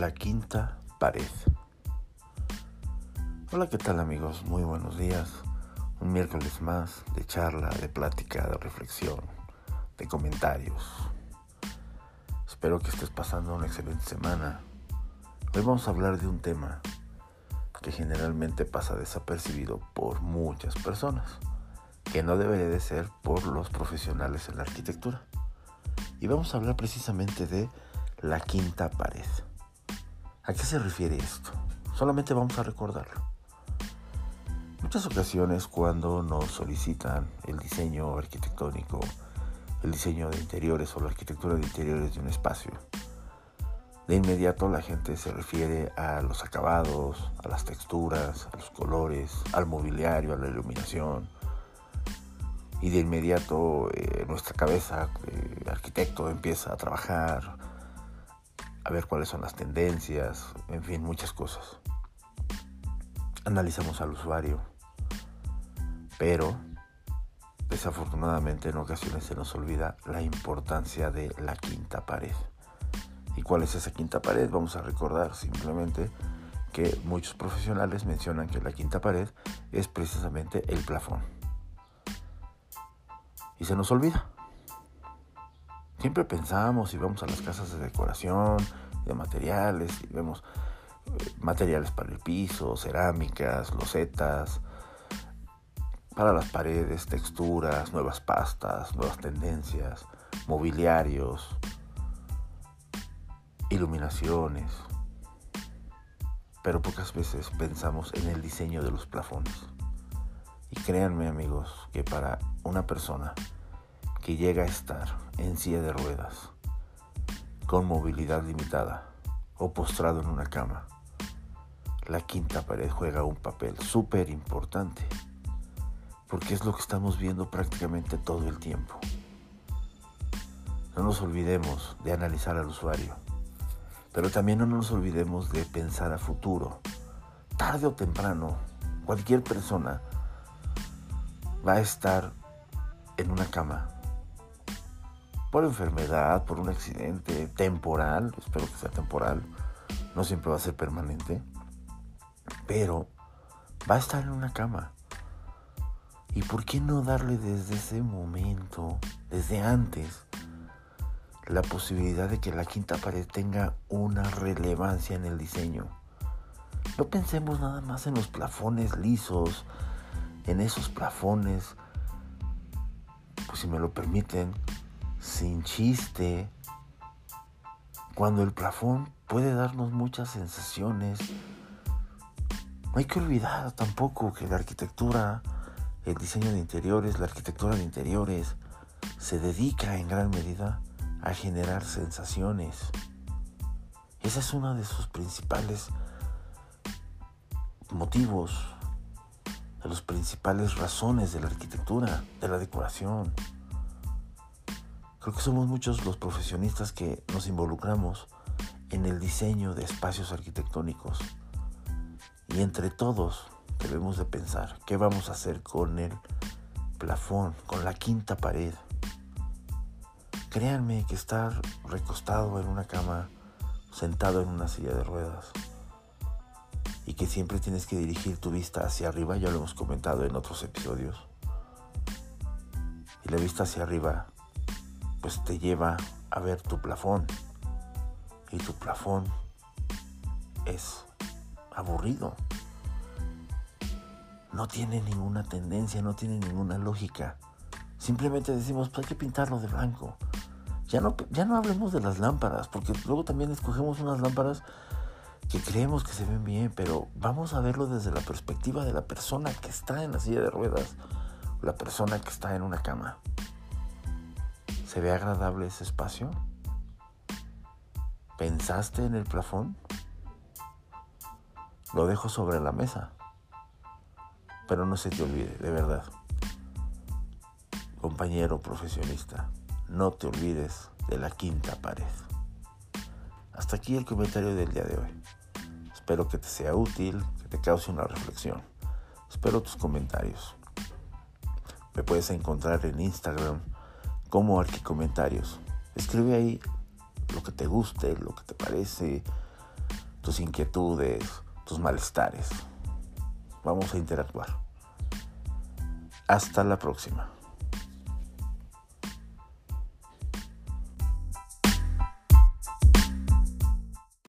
La quinta pared. Hola, ¿qué tal amigos? Muy buenos días. Un miércoles más de charla, de plática, de reflexión, de comentarios. Espero que estés pasando una excelente semana. Hoy vamos a hablar de un tema que generalmente pasa desapercibido por muchas personas, que no debería de ser por los profesionales en la arquitectura. Y vamos a hablar precisamente de la quinta pared. ¿A qué se refiere esto? Solamente vamos a recordarlo. Muchas ocasiones cuando nos solicitan el diseño arquitectónico, el diseño de interiores o la arquitectura de interiores de un espacio, de inmediato la gente se refiere a los acabados, a las texturas, a los colores, al mobiliario, a la iluminación. Y de inmediato eh, nuestra cabeza, eh, arquitecto, empieza a trabajar, a ver cuáles son las tendencias, en fin, muchas cosas. Analizamos al usuario, pero desafortunadamente en ocasiones se nos olvida la importancia de la quinta pared. ¿Y cuál es esa quinta pared? Vamos a recordar simplemente que muchos profesionales mencionan que la quinta pared es precisamente el plafón. Y se nos olvida. Siempre pensamos y vamos a las casas de decoración, de materiales, y vemos eh, materiales para el piso, cerámicas, losetas, para las paredes, texturas, nuevas pastas, nuevas tendencias, mobiliarios, iluminaciones. Pero pocas veces pensamos en el diseño de los plafones. Y créanme amigos que para una persona que llega a estar en silla de ruedas, con movilidad limitada o postrado en una cama, la quinta pared juega un papel súper importante, porque es lo que estamos viendo prácticamente todo el tiempo. No nos olvidemos de analizar al usuario, pero también no nos olvidemos de pensar a futuro. Tarde o temprano, cualquier persona va a estar en una cama por enfermedad, por un accidente temporal, espero que sea temporal, no siempre va a ser permanente, pero va a estar en una cama. ¿Y por qué no darle desde ese momento, desde antes, la posibilidad de que la quinta pared tenga una relevancia en el diseño? No pensemos nada más en los plafones lisos, en esos plafones, pues si me lo permiten, sin chiste, cuando el plafón puede darnos muchas sensaciones. No hay que olvidar tampoco que la arquitectura, el diseño de interiores, la arquitectura de interiores, se dedica en gran medida a generar sensaciones. Esa es una de sus principales motivos, de las principales razones de la arquitectura, de la decoración. Creo que somos muchos los profesionistas que nos involucramos en el diseño de espacios arquitectónicos. Y entre todos debemos de pensar qué vamos a hacer con el plafón, con la quinta pared. Créanme que estar recostado en una cama, sentado en una silla de ruedas, y que siempre tienes que dirigir tu vista hacia arriba, ya lo hemos comentado en otros episodios, y la vista hacia arriba pues te lleva a ver tu plafón. Y tu plafón es aburrido. No tiene ninguna tendencia, no tiene ninguna lógica. Simplemente decimos, pues hay que pintarlo de blanco. Ya no, ya no hablemos de las lámparas, porque luego también escogemos unas lámparas que creemos que se ven bien, pero vamos a verlo desde la perspectiva de la persona que está en la silla de ruedas, la persona que está en una cama. ¿Se ve agradable ese espacio? ¿Pensaste en el plafón? Lo dejo sobre la mesa. Pero no se te olvide, de verdad. Compañero profesionista, no te olvides de la quinta pared. Hasta aquí el comentario del día de hoy. Espero que te sea útil, que te cause una reflexión. Espero tus comentarios. Me puedes encontrar en Instagram como arquicomentarios. Escribe ahí lo que te guste, lo que te parece, tus inquietudes, tus malestares. Vamos a interactuar. Hasta la próxima.